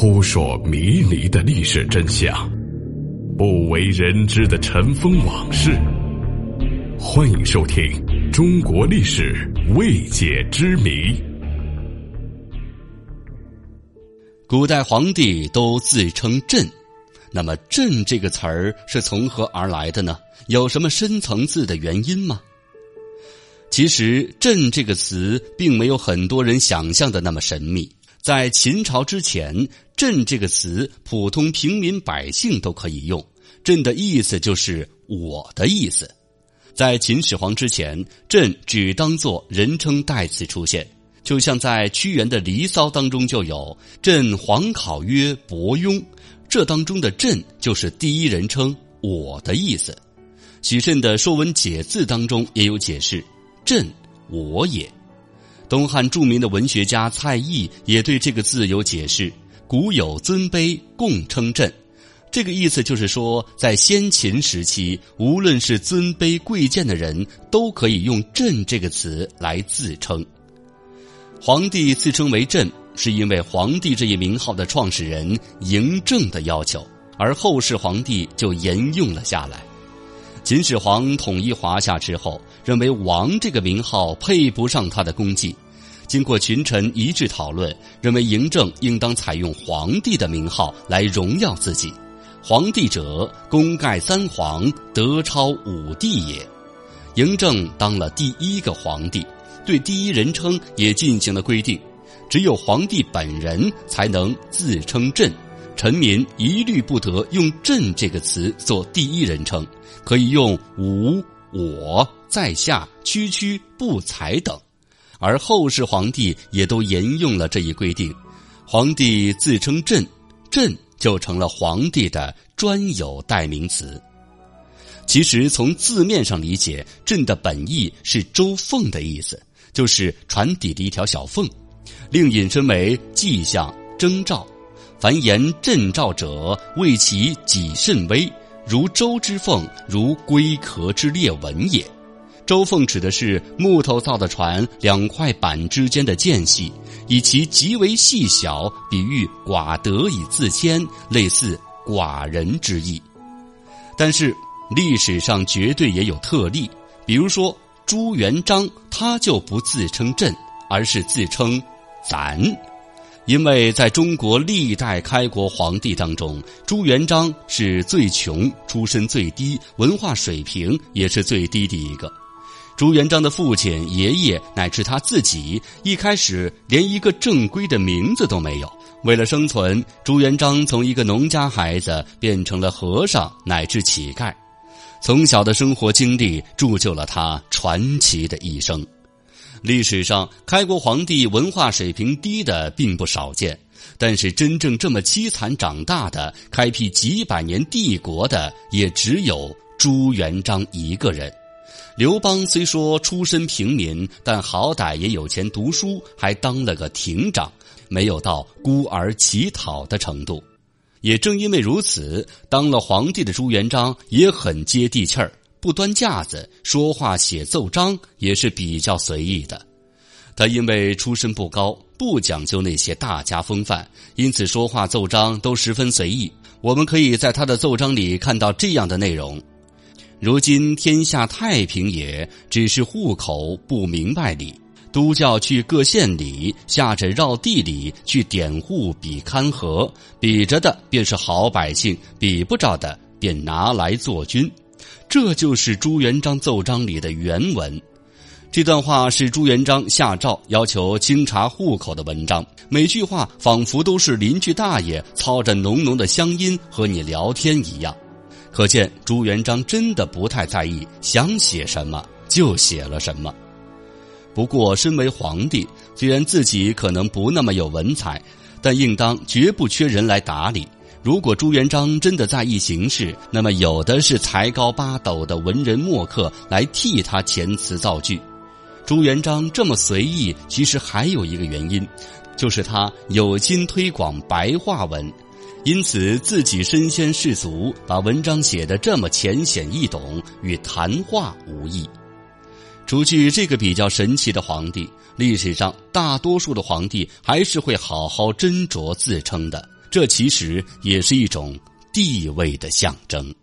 扑朔迷离的历史真相，不为人知的尘封往事。欢迎收听《中国历史未解之谜》。古代皇帝都自称朕，那么“朕”这个词儿是从何而来的呢？有什么深层次的原因吗？其实，“朕”这个词并没有很多人想象的那么神秘。在秦朝之前，“朕”这个词普通平民百姓都可以用，“朕”的意思就是“我的意思”。在秦始皇之前，“朕”只当作人称代词出现，就像在屈原的《离骚》当中就有“朕皇考曰伯庸”，这当中的“朕”就是第一人称“我的意思”。许慎的《说文解字》当中也有解释：“朕，我也。”东汉著名的文学家蔡邕也对这个字有解释：“古有尊卑共称朕。”这个意思就是说，在先秦时期，无论是尊卑贵贱的人，都可以用“朕”这个词来自称。皇帝自称为“朕”，是因为皇帝这一名号的创始人嬴政的要求，而后世皇帝就沿用了下来。秦始皇统一华夏之后，认为“王”这个名号配不上他的功绩，经过群臣一致讨论，认为嬴政应当采用皇帝的名号来荣耀自己。皇帝者，功盖三皇，德超五帝也。嬴政当了第一个皇帝，对第一人称也进行了规定，只有皇帝本人才能自称“朕”。臣民一律不得用“朕”这个词做第一人称，可以用“吾”“我”“在下”“区区”“不才”等。而后世皇帝也都沿用了这一规定，皇帝自称“朕”，“朕”就成了皇帝的专有代名词。其实从字面上理解，“朕”的本意是“周凤”的意思，就是船底的一条小缝，另引申为迹象、征兆。凡言朕兆者，谓其己甚微，如舟之凤，如龟壳之裂纹也。舟凤指的是木头造的船两块板之间的间隙，以其极为细小，比喻寡得以自谦，类似寡人之意。但是历史上绝对也有特例，比如说朱元璋，他就不自称朕，而是自称咱。因为在中国历代开国皇帝当中，朱元璋是最穷、出身最低、文化水平也是最低的一个。朱元璋的父亲、爷爷乃至他自己，一开始连一个正规的名字都没有。为了生存，朱元璋从一个农家孩子变成了和尚乃至乞丐。从小的生活经历铸就了他传奇的一生。历史上，开国皇帝文化水平低的并不少见，但是真正这么凄惨长大的、开辟几百年帝国的，也只有朱元璋一个人。刘邦虽说出身平民，但好歹也有钱读书，还当了个亭长，没有到孤儿乞讨的程度。也正因为如此，当了皇帝的朱元璋也很接地气儿。不端架子，说话写奏章也是比较随意的。他因为出身不高，不讲究那些大家风范，因此说话奏章都十分随意。我们可以在他的奏章里看到这样的内容：如今天下太平也，只是户口不明白理，都教去各县里，下着绕地里去点户比勘合，比着的便是好百姓，比不着的便拿来做军。这就是朱元璋奏章里的原文，这段话是朱元璋下诏要求清查户口的文章。每句话仿佛都是邻居大爷操着浓浓的乡音和你聊天一样，可见朱元璋真的不太在意，想写什么就写了什么。不过，身为皇帝，虽然自己可能不那么有文采，但应当绝不缺人来打理。如果朱元璋真的在意形势，那么有的是才高八斗的文人墨客来替他填词造句。朱元璋这么随意，其实还有一个原因，就是他有心推广白话文，因此自己身先士卒，把文章写得这么浅显易懂，与谈话无异。除去这个比较神奇的皇帝，历史上大多数的皇帝还是会好好斟酌自称的。这其实也是一种地位的象征。